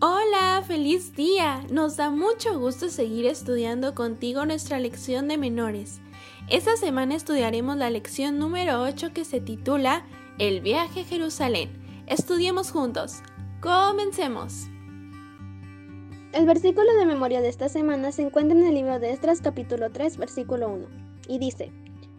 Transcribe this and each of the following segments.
Hola, feliz día. Nos da mucho gusto seguir estudiando contigo nuestra lección de menores. Esta semana estudiaremos la lección número 8 que se titula El viaje a Jerusalén. Estudiemos juntos. Comencemos. El versículo de memoria de esta semana se encuentra en el libro de Estras capítulo 3 versículo 1 y dice,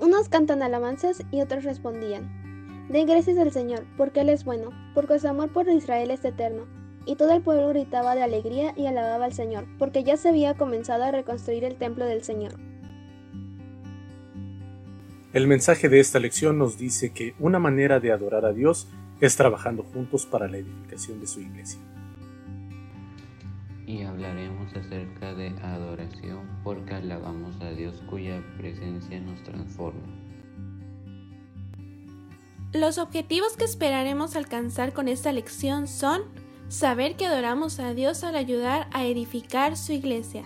unos cantan alabanzas y otros respondían, Den gracias al Señor, porque Él es bueno, porque su amor por Israel es eterno. Y todo el pueblo gritaba de alegría y alababa al Señor, porque ya se había comenzado a reconstruir el templo del Señor. El mensaje de esta lección nos dice que una manera de adorar a Dios es trabajando juntos para la edificación de su iglesia. Y hablaremos acerca de adoración porque alabamos a Dios cuya presencia nos transforma. Los objetivos que esperaremos alcanzar con esta lección son saber que adoramos a Dios al ayudar a edificar su iglesia,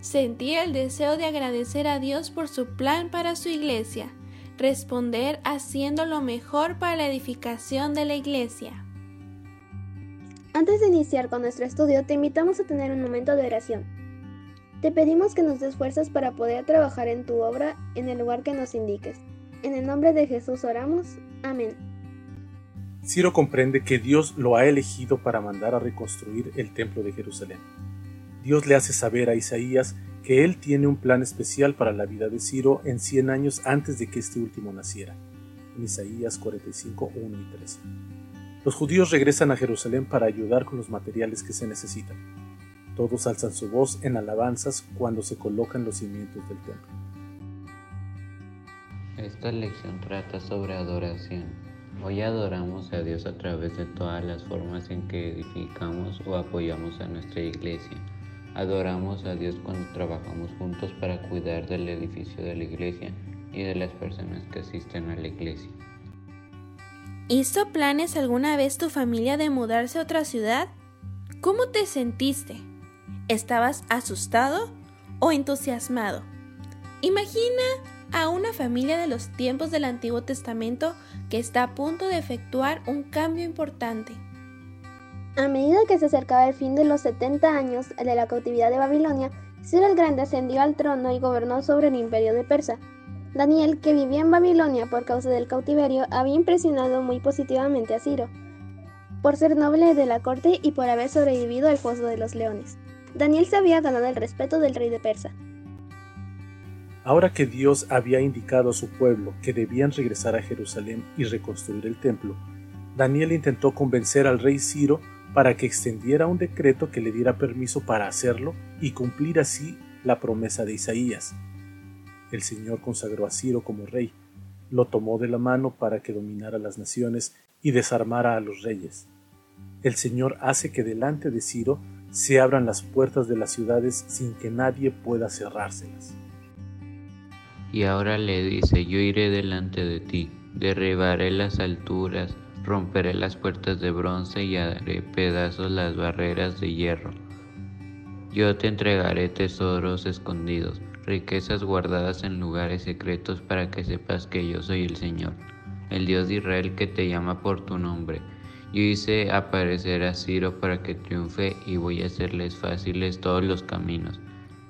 sentir el deseo de agradecer a Dios por su plan para su iglesia, responder haciendo lo mejor para la edificación de la iglesia. Antes de iniciar con nuestro estudio, te invitamos a tener un momento de oración. Te pedimos que nos des fuerzas para poder trabajar en tu obra en el lugar que nos indiques. En el nombre de Jesús oramos. Amén. Ciro comprende que Dios lo ha elegido para mandar a reconstruir el templo de Jerusalén. Dios le hace saber a Isaías que él tiene un plan especial para la vida de Ciro en 100 años antes de que este último naciera. En Isaías 45, 1 y 13. Los judíos regresan a Jerusalén para ayudar con los materiales que se necesitan. Todos alzan su voz en alabanzas cuando se colocan los cimientos del templo. Esta lección trata sobre adoración. Hoy adoramos a Dios a través de todas las formas en que edificamos o apoyamos a nuestra iglesia. Adoramos a Dios cuando trabajamos juntos para cuidar del edificio de la iglesia y de las personas que asisten a la iglesia. ¿Hizo planes alguna vez tu familia de mudarse a otra ciudad? ¿Cómo te sentiste? ¿Estabas asustado o entusiasmado? Imagina a una familia de los tiempos del Antiguo Testamento que está a punto de efectuar un cambio importante. A medida que se acercaba el fin de los 70 años de la cautividad de Babilonia, Ciro el Grande ascendió al trono y gobernó sobre el imperio de Persa. Daniel, que vivía en Babilonia por causa del cautiverio, había impresionado muy positivamente a Ciro, por ser noble de la corte y por haber sobrevivido al foso de los leones. Daniel se había ganado el respeto del rey de Persa. Ahora que Dios había indicado a su pueblo que debían regresar a Jerusalén y reconstruir el templo, Daniel intentó convencer al rey Ciro para que extendiera un decreto que le diera permiso para hacerlo y cumplir así la promesa de Isaías. El Señor consagró a Ciro como rey, lo tomó de la mano para que dominara las naciones y desarmara a los reyes. El Señor hace que delante de Ciro se abran las puertas de las ciudades sin que nadie pueda cerrárselas. Y ahora le dice, yo iré delante de ti, derribaré las alturas, romperé las puertas de bronce y haré pedazos las barreras de hierro. Yo te entregaré tesoros escondidos, riquezas guardadas en lugares secretos para que sepas que yo soy el Señor, el Dios de Israel que te llama por tu nombre. Yo hice aparecer a Ciro para que triunfe y voy a hacerles fáciles todos los caminos.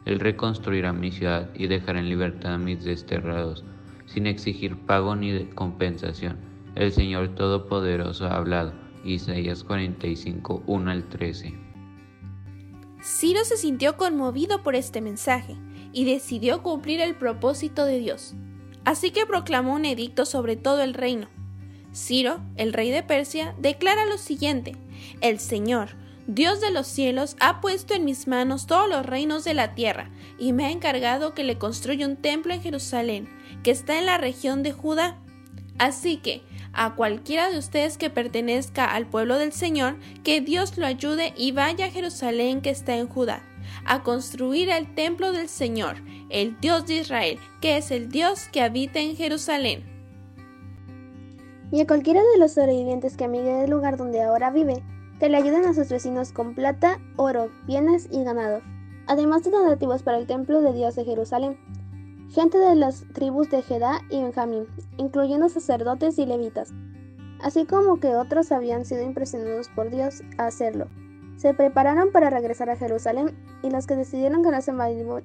Él reconstruirá mi ciudad y dejará en libertad a mis desterrados, sin exigir pago ni compensación el Señor Todopoderoso ha hablado. Isaías 45, 1 al 13. Ciro se sintió conmovido por este mensaje y decidió cumplir el propósito de Dios. Así que proclamó un edicto sobre todo el reino. Ciro, el rey de Persia, declara lo siguiente: El Señor, Dios de los cielos, ha puesto en mis manos todos los reinos de la tierra y me ha encargado que le construya un templo en Jerusalén, que está en la región de Judá. Así que, a cualquiera de ustedes que pertenezca al pueblo del Señor, que Dios lo ayude y vaya a Jerusalén que está en Judá, a construir el templo del Señor, el Dios de Israel, que es el Dios que habita en Jerusalén. Y a cualquiera de los sobrevivientes que amigue del lugar donde ahora vive, que le ayuden a sus vecinos con plata, oro, bienes y ganado, además de donativos para el templo de Dios de Jerusalén gente de las tribus de Jedá y Benjamín, incluyendo sacerdotes y levitas, así como que otros habían sido impresionados por Dios a hacerlo. Se prepararon para regresar a Jerusalén y los que decidieron quedarse en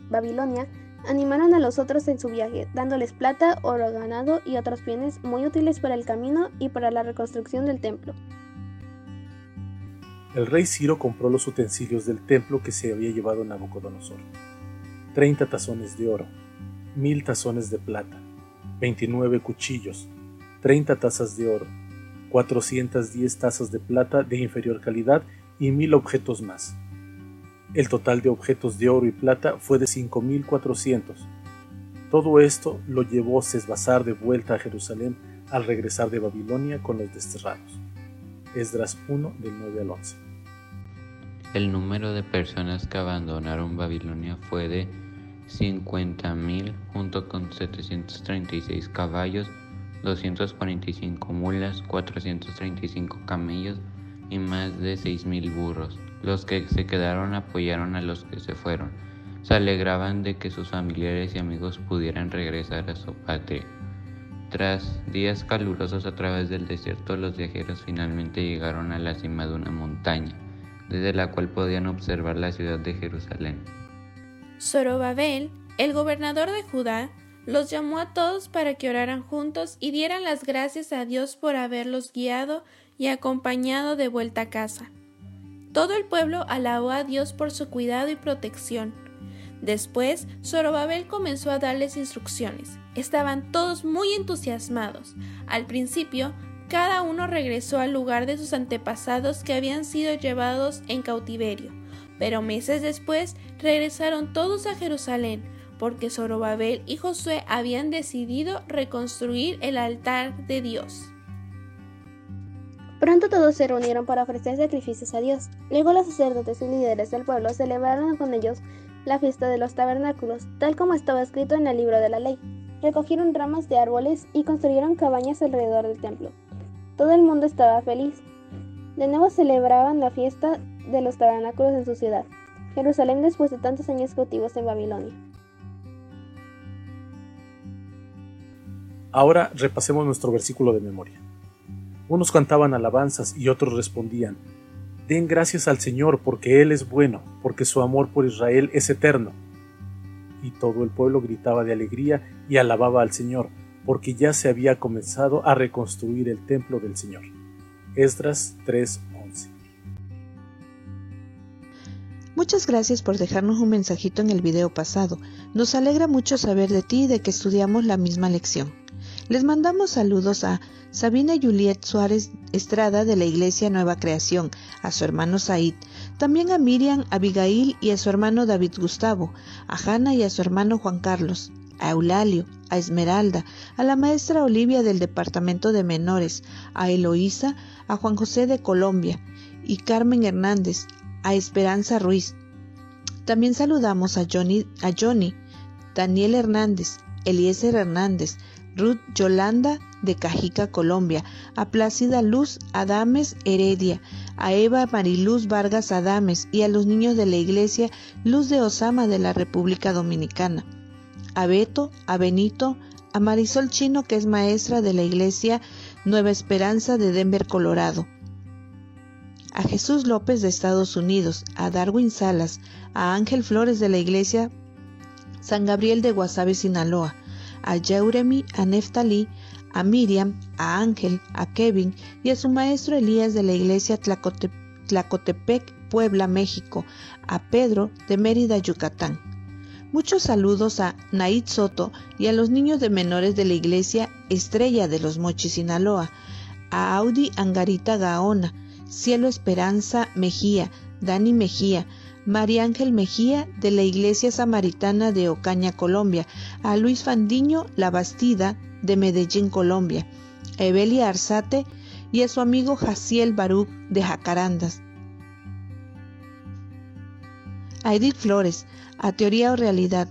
Babilonia animaron a los otros en su viaje, dándoles plata, oro, ganado y otros bienes muy útiles para el camino y para la reconstrucción del templo. El rey Ciro compró los utensilios del templo que se había llevado Nabucodonosor. Treinta tazones de oro, mil tazones de plata, veintinueve cuchillos, treinta tazas de oro, cuatrocientas diez tazas de plata de inferior calidad y mil objetos más. El total de objetos de oro y plata fue de 5.400. Todo esto lo llevó Sesbazar de vuelta a Jerusalén al regresar de Babilonia con los desterrados. Esdras 1 del 9 al 11. El número de personas que abandonaron Babilonia fue de 50.000 junto con 736 caballos, 245 mulas, 435 camellos y más de 6.000 burros. Los que se quedaron apoyaron a los que se fueron. Se alegraban de que sus familiares y amigos pudieran regresar a su patria. Tras días calurosos a través del desierto, los viajeros finalmente llegaron a la cima de una montaña, desde la cual podían observar la ciudad de Jerusalén. Zorobabel, el gobernador de Judá, los llamó a todos para que oraran juntos y dieran las gracias a Dios por haberlos guiado y acompañado de vuelta a casa. Todo el pueblo alabó a Dios por su cuidado y protección. Después, Zorobabel comenzó a darles instrucciones. Estaban todos muy entusiasmados. Al principio, cada uno regresó al lugar de sus antepasados que habían sido llevados en cautiverio. Pero meses después regresaron todos a Jerusalén, porque Zorobabel y Josué habían decidido reconstruir el altar de Dios. Pronto todos se reunieron para ofrecer sacrificios a Dios. Luego los sacerdotes y líderes del pueblo celebraron con ellos la fiesta de los tabernáculos, tal como estaba escrito en el libro de la ley. Recogieron ramas de árboles y construyeron cabañas alrededor del templo. Todo el mundo estaba feliz. De nuevo celebraban la fiesta de los tabernáculos en su ciudad, Jerusalén después de tantos años cautivos en Babilonia. Ahora repasemos nuestro versículo de memoria. Unos cantaban alabanzas y otros respondían, Den gracias al Señor porque Él es bueno, porque su amor por Israel es eterno. Y todo el pueblo gritaba de alegría y alababa al Señor, porque ya se había comenzado a reconstruir el templo del Señor. Esdras 3:11 Muchas gracias por dejarnos un mensajito en el video pasado. Nos alegra mucho saber de ti y de que estudiamos la misma lección. Les mandamos saludos a Sabina Juliet Suárez Estrada de la Iglesia Nueva Creación, a su hermano Said, también a Miriam Abigail y a su hermano David Gustavo, a Hanna y a su hermano Juan Carlos, a Eulalio, a Esmeralda, a la maestra Olivia del Departamento de Menores, a Eloísa, a Juan José de Colombia y Carmen Hernández, a Esperanza Ruiz. También saludamos a Johnny, a Johnny Daniel Hernández, Eliezer Hernández, Ruth Yolanda de Cajica, Colombia, a Plácida Luz Adames Heredia, a Eva Mariluz Vargas Adames y a los niños de la Iglesia Luz de Osama de la República Dominicana, a Beto, a Benito, a Marisol Chino que es maestra de la Iglesia Nueva Esperanza de Denver, Colorado, a Jesús López de Estados Unidos, a Darwin Salas, a Ángel Flores de la Iglesia San Gabriel de Guasave, Sinaloa, a Jeremy, a Neftali, a Miriam, a Ángel, a Kevin y a su maestro Elías de la iglesia Tlacotepec, Puebla, México, a Pedro de Mérida, Yucatán. Muchos saludos a Naid Soto y a los niños de menores de la iglesia Estrella de los Mochis, Sinaloa, a Audi Angarita Gaona, Cielo Esperanza Mejía, Dani Mejía, María Ángel Mejía de la Iglesia Samaritana de Ocaña, Colombia, a Luis Fandiño La Bastida de Medellín, Colombia, a Evelia Arzate y a su amigo Jaciel Baruch de Jacarandas, a Edith Flores, a Teoría o Realidad,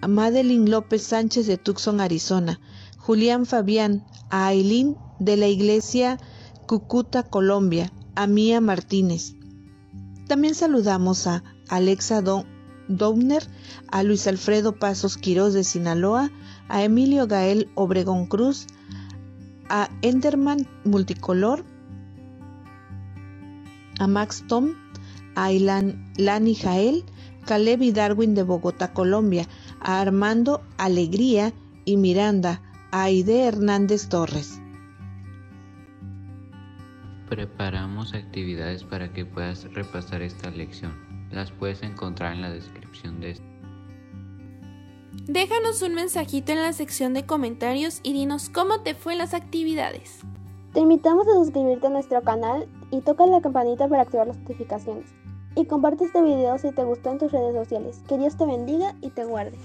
a Madeline López Sánchez de Tucson, Arizona, Julián Fabián, a Aileen de la Iglesia Cucuta, Colombia, a Mía Martínez, también saludamos a Alexa Downer, a Luis Alfredo Pasos Quirós de Sinaloa, a Emilio Gael Obregón Cruz, a Enderman Multicolor, a Max Tom, a Lani Jael, Caleb y Darwin de Bogotá, Colombia, a Armando Alegría y Miranda, a Aide Hernández Torres. Preparamos actividades para que puedas repasar esta lección. Las puedes encontrar en la descripción de este. Déjanos un mensajito en la sección de comentarios y dinos cómo te fue las actividades. Te invitamos a suscribirte a nuestro canal y toca la campanita para activar las notificaciones. Y comparte este video si te gustó en tus redes sociales. Que Dios te bendiga y te guarde.